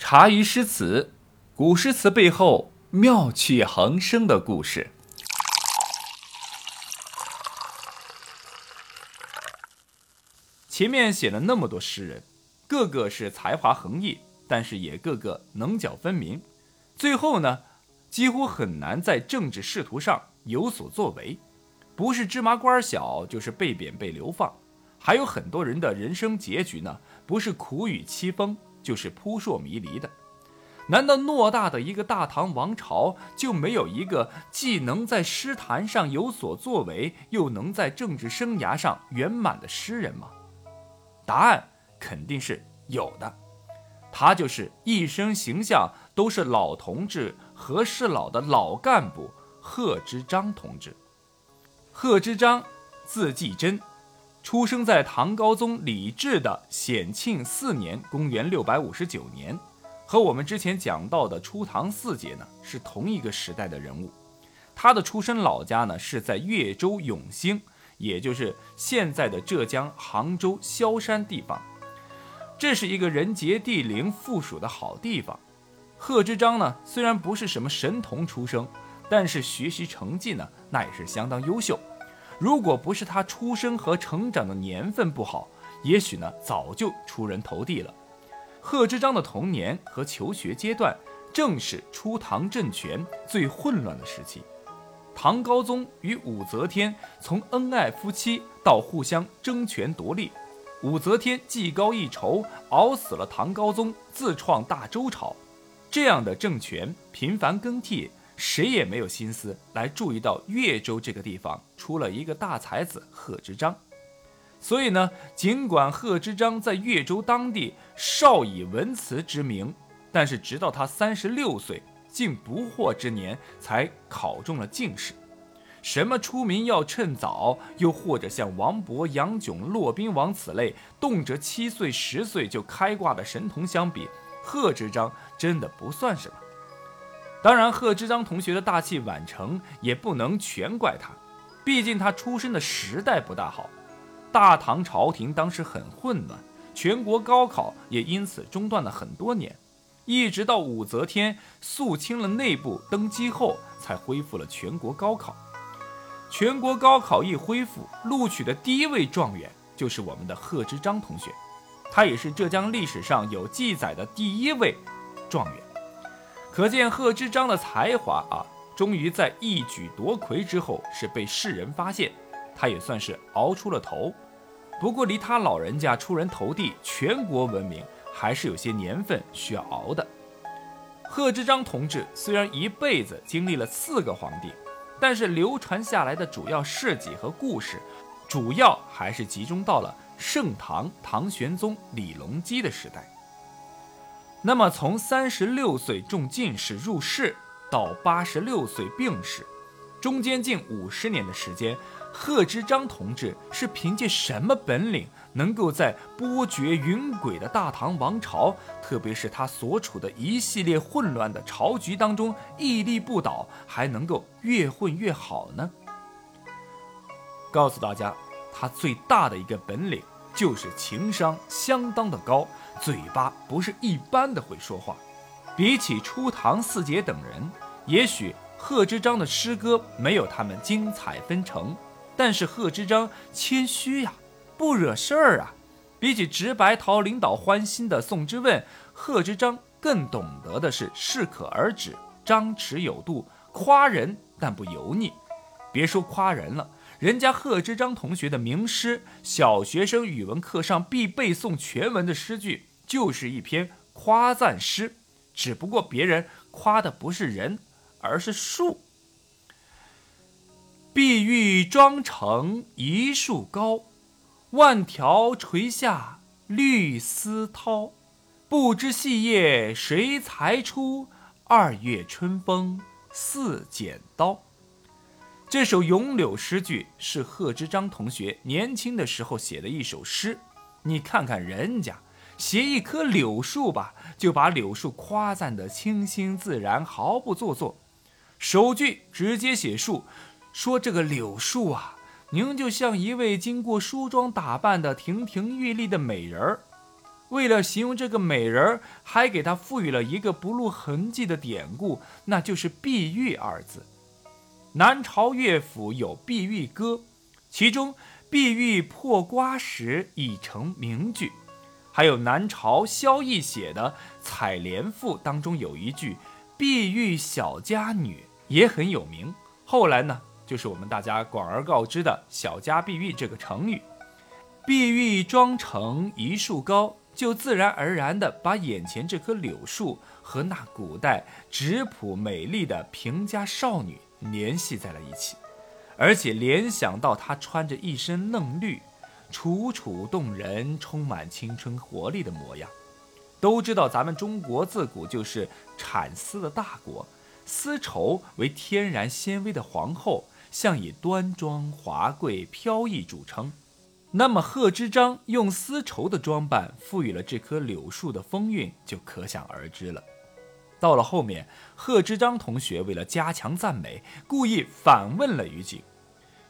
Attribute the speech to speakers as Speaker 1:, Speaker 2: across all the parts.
Speaker 1: 茶余诗词，古诗词背后妙趣横生的故事。前面写了那么多诗人，个个是才华横溢，但是也个个棱角分明。最后呢，几乎很难在政治仕途上有所作为，不是芝麻官小，就是被贬被流放。还有很多人的人生结局呢，不是苦雨凄风。就是扑朔迷离的，难道偌大的一个大唐王朝就没有一个既能在诗坛上有所作为，又能在政治生涯上圆满的诗人吗？答案肯定是有的，他就是一生形象都是老同志和事佬的老干部贺知章同志。贺知章，字季真。出生在唐高宗李治的显庆四年（公元659年），和我们之前讲到的初唐四杰呢是同一个时代的人物。他的出身老家呢是在越州永兴，也就是现在的浙江杭州萧山地方。这是一个人杰地灵、富庶的好地方。贺知章呢虽然不是什么神童出生，但是学习成绩呢那也是相当优秀。如果不是他出生和成长的年份不好，也许呢早就出人头地了。贺知章的童年和求学阶段，正是初唐政权最混乱的时期。唐高宗与武则天从恩爱夫妻到互相争权夺利，武则天技高一筹，熬死了唐高宗，自创大周朝。这样的政权频繁更替。谁也没有心思来注意到越州这个地方出了一个大才子贺知章，所以呢，尽管贺知章在越州当地少以文辞之名，但是直到他三十六岁，竟不惑之年才考中了进士。什么出名要趁早，又或者像王勃、杨炯、骆宾王此类动辄七岁、十岁就开挂的神童相比，贺知章真的不算什么。当然，贺知章同学的大器晚成也不能全怪他，毕竟他出生的时代不大好。大唐朝廷当时很混乱，全国高考也因此中断了很多年，一直到武则天肃清了内部登基后，才恢复了全国高考。全国高考一恢复，录取的第一位状元就是我们的贺知章同学，他也是浙江历史上有记载的第一位状元。可见贺知章的才华啊，终于在一举夺魁之后是被世人发现，他也算是熬出了头。不过离他老人家出人头地、全国闻名，还是有些年份需要熬的。贺知章同志虽然一辈子经历了四个皇帝，但是流传下来的主要事迹和故事，主要还是集中到了盛唐唐玄宗李隆基的时代。那么，从三十六岁中进士入仕到八十六岁病逝，中间近五十年的时间，贺知章同志是凭借什么本领，能够在波谲云诡的大唐王朝，特别是他所处的一系列混乱的朝局当中屹立不倒，还能够越混越好呢？告诉大家，他最大的一个本领就是情商相当的高。嘴巴不是一般的会说话，比起初唐四杰等人，也许贺知章的诗歌没有他们精彩纷呈，但是贺知章谦虚呀，不惹事儿啊。比起直白讨领导欢心的宋之问，贺知章更懂得的是适可而止，张弛有度，夸人但不油腻。别说夸人了。人家贺知章同学的名诗，小学生语文课上必背诵全文的诗句，就是一篇夸赞诗。只不过别人夸的不是人，而是树。碧玉妆成一树高，万条垂下绿丝绦。不知细叶谁裁出？二月春风似剪刀。这首咏柳诗句是贺知章同学年轻的时候写的一首诗。你看看人家写一棵柳树吧，就把柳树夸赞得清新自然，毫不做作。首句直接写树，说这个柳树啊，您就像一位经过梳妆打扮的亭亭玉立的美人儿。为了形容这个美人儿，还给她赋予了一个不露痕迹的典故，那就是“碧玉”二字。南朝乐府有《碧玉歌》，其中“碧玉破瓜时”已成名句。还有南朝萧绎写的《采莲赋》当中有一句“碧玉小家女”也很有名。后来呢，就是我们大家广而告之的“小家碧玉”这个成语。碧玉妆成一树高，就自然而然地把眼前这棵柳树和那古代质朴美丽的平家少女联系在了一起，而且联想到她穿着一身嫩绿。楚楚动人，充满青春活力的模样。都知道咱们中国自古就是产丝的大国，丝绸为天然纤维的皇后，向以端庄华贵、飘逸著称。那么贺知章用丝绸的装扮赋予了这棵柳树的风韵，就可想而知了。到了后面，贺知章同学为了加强赞美，故意反问了于景。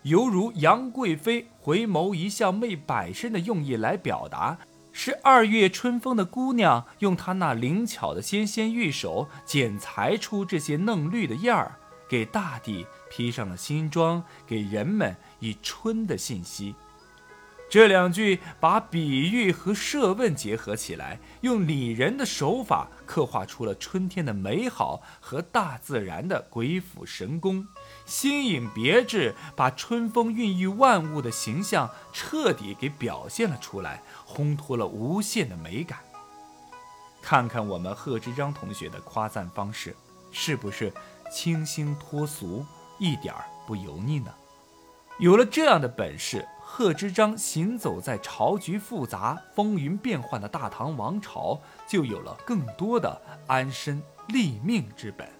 Speaker 1: 犹如杨贵妃回眸一笑媚百身的用意来表达，是二月春风的姑娘用她那灵巧的纤纤玉手剪裁出这些嫩绿的叶儿，给大地披上了新装，给人们以春的信息。这两句把比喻和设问结合起来，用拟人的手法刻画出了春天的美好和大自然的鬼斧神工，新颖别致，把春风孕育万物的形象彻底给表现了出来，烘托了无限的美感。看看我们贺知章同学的夸赞方式，是不是清新脱俗，一点儿不油腻呢？有了这样的本事。贺知章行走在朝局复杂、风云变幻的大唐王朝，就有了更多的安身立命之本。